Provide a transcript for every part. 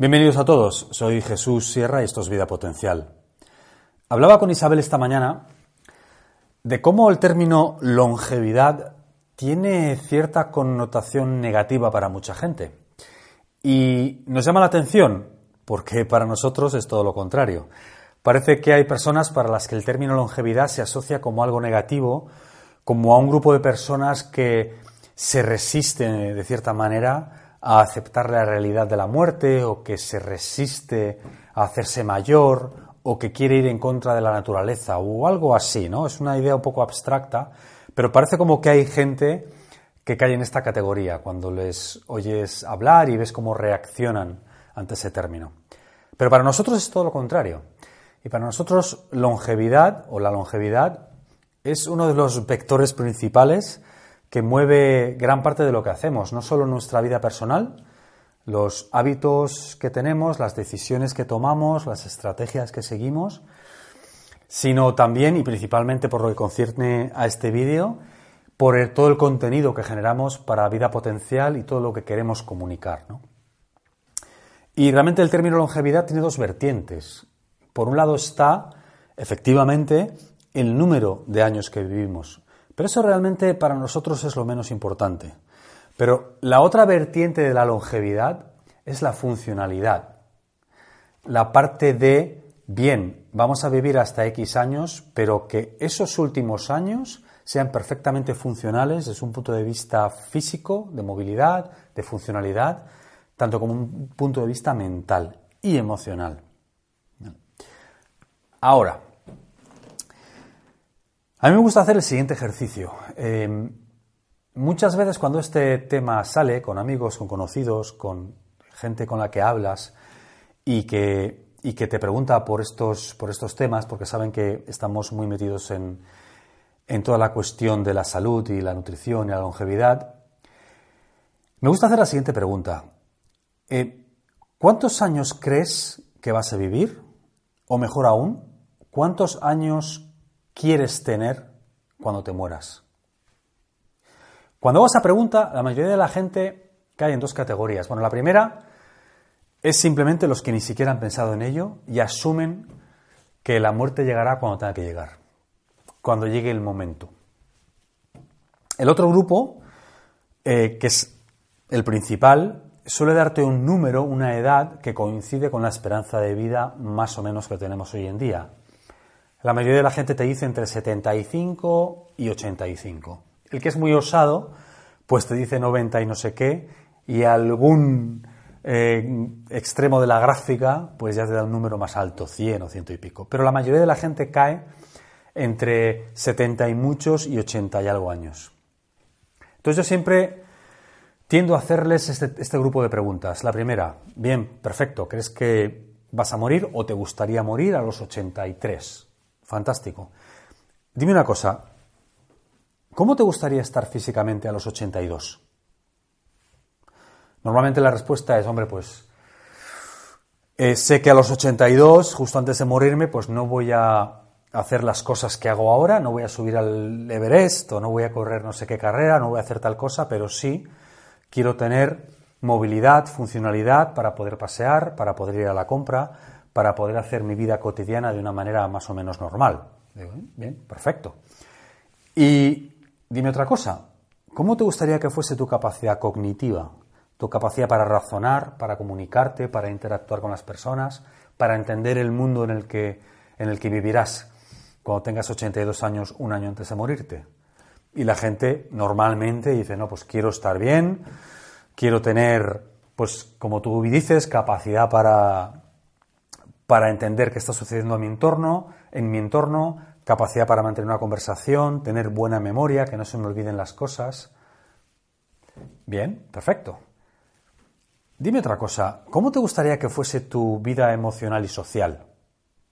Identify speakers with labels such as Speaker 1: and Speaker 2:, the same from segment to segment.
Speaker 1: Bienvenidos a todos, soy Jesús Sierra y esto es Vida Potencial. Hablaba con Isabel esta mañana de cómo el término longevidad tiene cierta connotación negativa para mucha gente. Y nos llama la atención porque para nosotros es todo lo contrario. Parece que hay personas para las que el término longevidad se asocia como algo negativo, como a un grupo de personas que se resisten de cierta manera a aceptar la realidad de la muerte o que se resiste a hacerse mayor o que quiere ir en contra de la naturaleza o algo así, ¿no? Es una idea un poco abstracta, pero parece como que hay gente que cae en esta categoría cuando les oyes hablar y ves cómo reaccionan ante ese término. Pero para nosotros es todo lo contrario. Y para nosotros longevidad o la longevidad es uno de los vectores principales que mueve gran parte de lo que hacemos, no solo nuestra vida personal, los hábitos que tenemos, las decisiones que tomamos, las estrategias que seguimos, sino también y principalmente por lo que concierne a este vídeo, por todo el contenido que generamos para vida potencial y todo lo que queremos comunicar. Y realmente el término longevidad tiene dos vertientes. Por un lado está, efectivamente, el número de años que vivimos. Pero eso realmente para nosotros es lo menos importante. Pero la otra vertiente de la longevidad es la funcionalidad. La parte de, bien, vamos a vivir hasta X años, pero que esos últimos años sean perfectamente funcionales desde un punto de vista físico, de movilidad, de funcionalidad, tanto como un punto de vista mental y emocional. Ahora, a mí me gusta hacer el siguiente ejercicio. Em, muchas veces cuando este tema sale con amigos, con conocidos, con gente con la que hablas y que, y que te pregunta por estos, por estos temas, porque saben que estamos muy metidos en, en toda la cuestión de la salud y la nutrición y la longevidad, me gusta hacer la siguiente pregunta. Eh, ¿Cuántos años crees que vas a vivir? O mejor aún, ¿cuántos años quieres tener cuando te mueras? Cuando hago esa pregunta, la mayoría de la gente cae en dos categorías. Bueno, la primera es simplemente los que ni siquiera han pensado en ello y asumen que la muerte llegará cuando tenga que llegar, cuando llegue el momento. El otro grupo, eh, que es el principal, suele darte un número, una edad que coincide con la esperanza de vida más o menos que tenemos hoy en día. La mayoría de la gente te dice entre 75 y 85. El que es muy osado, pues te dice 90 y no sé qué, y algún eh, extremo de la gráfica, pues ya te da un número más alto, 100 o ciento y pico. Pero la mayoría de la gente cae entre 70 y muchos y 80 y algo años. Entonces yo siempre tiendo a hacerles este, este grupo de preguntas. La primera, bien, perfecto, ¿crees que vas a morir o te gustaría morir a los 83? Fantástico. Dime una cosa, ¿cómo te gustaría estar físicamente a los 82? Normalmente la respuesta es, hombre, pues eh, sé que a los 82, justo antes de morirme, pues no voy a hacer las cosas que hago ahora, no voy a subir al Everest o no voy a correr no sé qué carrera, no voy a hacer tal cosa, pero sí quiero tener movilidad, funcionalidad para poder pasear, para poder ir a la compra, para poder hacer mi vida cotidiana de una manera más o menos normal. bien, perfecto. Y dime otra cosa, ¿cómo te gustaría que fuese tu capacidad cognitiva? Tu capacidad para razonar, para comunicarte, para interactuar con las personas, para entender el mundo en el que, en el que vivirás cuando tengas 82 años, un año antes de morirte. Y la gente normalmente dice, no, pues quiero estar bien, quiero tener, pues como tú dices, capacidad para, para entender qué está sucediendo en mi entorno, en mi entorno, capacidad para mantener una conversación, tener buena memoria, que no se me olviden las cosas. Bien, perfecto. Dime otra cosa, ¿cómo te gustaría que fuese tu vida emocional y social?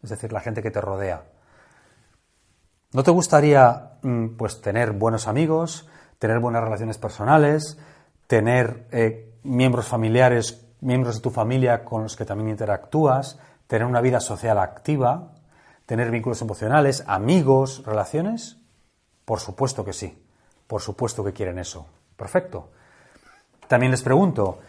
Speaker 1: Es decir, la gente que te rodea. ¿No te gustaría mm, pues tener buenos amigos, tener buenas relaciones personales, tener eh, miembros familiares, miembros de tu familia con los que también interactúas, tener una vida social activa, tener vínculos emocionales, amigos, relaciones? Por supuesto que sí, por supuesto que quieren eso. Perfecto. También les pregunto,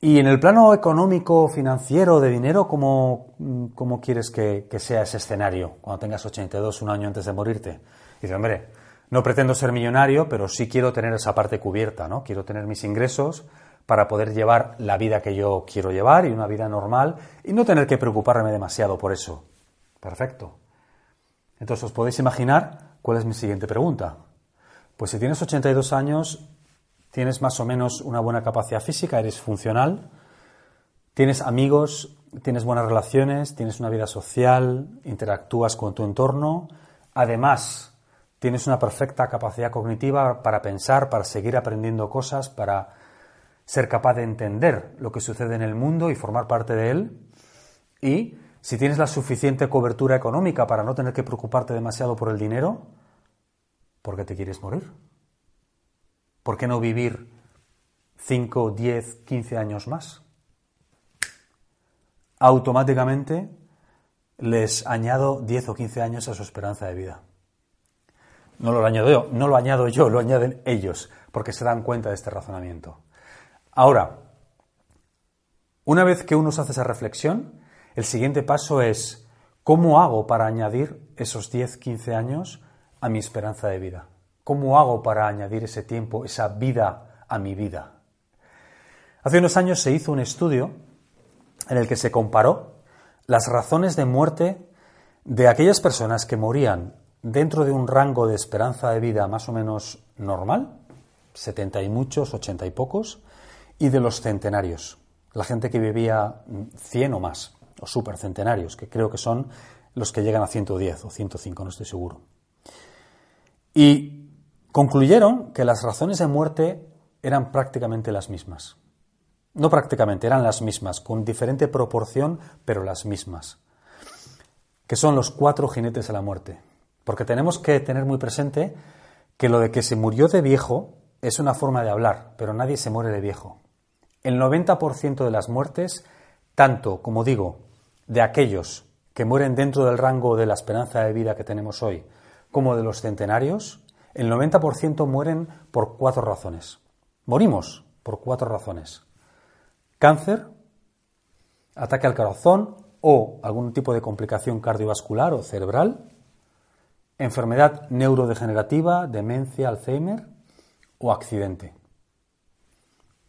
Speaker 1: ¿y en el plano económico, financiero, de dinero, cómo, cómo quieres que, que, sea ese escenario cuando tengas 82, un año antes de morirte? Y dice, hombre, no pretendo ser millonario, pero sí quiero tener esa parte cubierta, ¿no? Quiero tener mis ingresos para poder llevar la vida que yo quiero llevar y una vida normal y no tener que preocuparme demasiado por eso. Perfecto. Entonces os podéis imaginar cuál es mi siguiente pregunta. Pues si tienes 82 años, tienes más o menos una buena capacidad física, eres funcional, tienes amigos, tienes buenas relaciones, tienes una vida social, interactúas con tu entorno, además tienes una perfecta capacidad cognitiva para pensar, para seguir aprendiendo cosas, para ser capaz de entender lo que sucede en el mundo y formar parte de él. Y si tienes la suficiente cobertura económica para no tener que preocuparte demasiado por el dinero, ¿por qué te quieres morir? ¿Por qué no vivir 5, 10, 15 años más? Automáticamente les añado 10 o 15 años a su esperanza de vida. No lo añado yo, no lo añado yo, lo añaden ellos, porque se dan cuenta de este razonamiento. Ahora, una vez que uno se hace esa reflexión, el siguiente paso es, ¿cómo hago para añadir esos 10, 15 años a mi esperanza de vida? ¿Cómo hago para añadir ese tiempo, esa vida a mi vida? Hace unos años se hizo un estudio en el que se comparó las razones de muerte de aquellas personas que morían dentro de un rango de esperanza de vida más o menos normal, 70 y muchos, 80 y pocos, y de los centenarios, la gente que vivía 100 o más, o supercentenarios, que creo que son los que llegan a 110 o 105, no estoy seguro. Y concluyeron que las razones de muerte eran prácticamente las mismas. No prácticamente, eran las mismas, con diferente proporción, pero las mismas. Que son los cuatro jinetes de la muerte. Porque tenemos que tener muy presente que lo de que se murió de viejo es una forma de hablar, pero nadie se muere de viejo. El 90% de las muertes, tanto, como digo, de aquellos que mueren dentro del rango de la esperanza de vida que tenemos hoy, como de los centenarios, el 90% mueren por cuatro razones. Morimos por cuatro razones. Cáncer, ataque al corazón o algún tipo de complicación cardiovascular o cerebral, enfermedad neurodegenerativa, demencia, Alzheimer o accidente.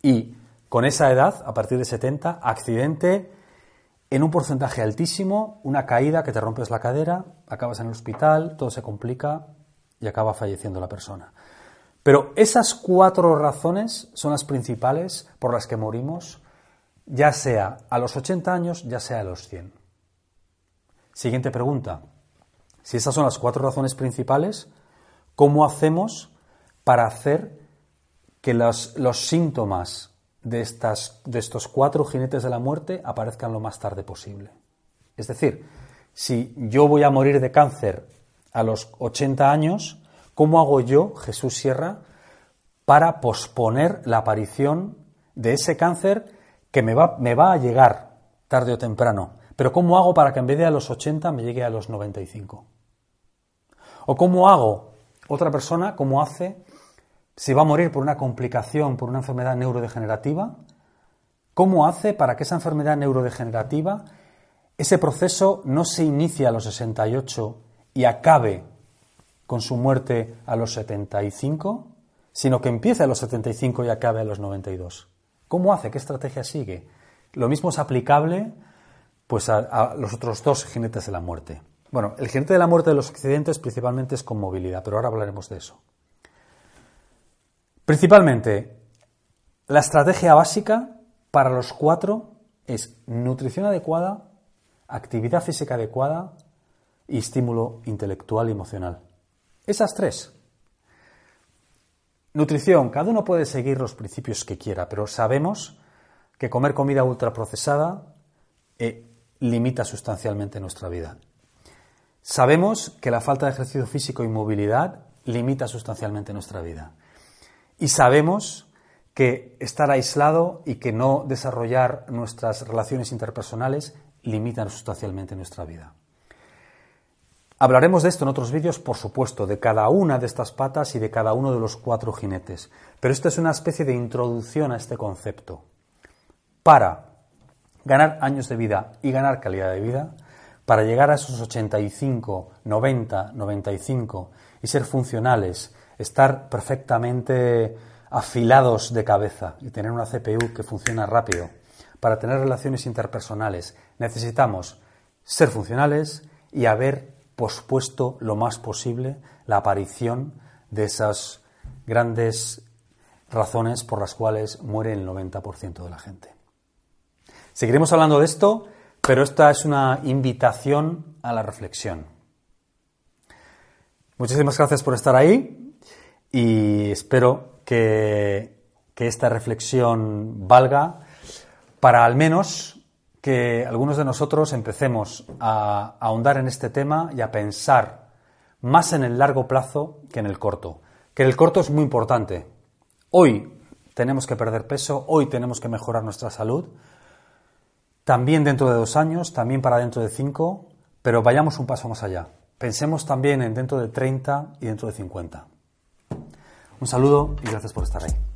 Speaker 1: Y con esa edad, a partir de 70, accidente en un porcentaje altísimo, una caída que te rompes la cadera, acabas en el hospital, todo se complica y acaba falleciendo la persona. Pero esas cuatro razones son las principales por las que morimos, ya sea a los 80 años, ya sea a los 100. Siguiente pregunta. Si esas son las cuatro razones principales, ¿cómo hacemos para hacer que los, los síntomas de, estas, de estos cuatro jinetes de la muerte aparezcan lo más tarde posible. Es decir, si yo voy a morir de cáncer a los 80 años, ¿cómo hago yo, Jesús Sierra, para posponer la aparición de ese cáncer que me va, me va a llegar tarde o temprano? Pero ¿cómo hago para que en vez de a los 80 me llegue a los 95? ¿O cómo hago otra persona, cómo hace si va a morir por una complicación, por una enfermedad neurodegenerativa, ¿cómo hace para que esa enfermedad neurodegenerativa, ese proceso no se inicie a los 68 y acabe con su muerte a los 75, sino que empiece a los 75 y acabe a los 92? ¿Cómo hace? ¿Qué estrategia sigue? Lo mismo es aplicable pues, a, a los otros dos jinetes de la muerte. Bueno, el jinete de la muerte de los accidentes principalmente es con movilidad, pero ahora hablaremos de eso. Principalmente, la estrategia básica para los cuatro es nutrición adecuada, actividad física adecuada y estímulo intelectual y emocional. Esas tres. Nutrición, cada uno puede seguir los principios que quiera, pero sabemos que comer comida ultraprocesada eh, limita sustancialmente nuestra vida. Sabemos que la falta de ejercicio físico y movilidad limita sustancialmente nuestra vida. Y sabemos que estar aislado y que no desarrollar nuestras relaciones interpersonales limitan sustancialmente nuestra vida. Hablaremos de esto en otros vídeos, por supuesto, de cada una de estas patas y de cada uno de los cuatro jinetes. Pero esto es una especie de introducción a este concepto. Para ganar años de vida y ganar calidad de vida, para llegar a esos 85, 90, 95 y ser funcionales, estar perfectamente afilados de cabeza y tener una CPU que funciona rápido, para tener relaciones interpersonales, necesitamos ser funcionales y haber pospuesto lo más posible la aparición de esas grandes razones por las cuales muere el 90% de la gente. Seguiremos hablando de esto, pero esta es una invitación a la reflexión. Muchísimas gracias por estar ahí y espero que, esta reflexión valga para al menos que algunos de nosotros empecemos a, ahondar en este tema y a pensar más en el largo plazo que en el corto. Que el corto es muy importante. Hoy tenemos que perder peso, hoy tenemos que mejorar nuestra salud, también dentro de dos años, también para dentro de cinco, pero vayamos un paso más allá. Pensemos también en dentro de 30 y dentro de 50. Un saludo y gracias por estar ahí.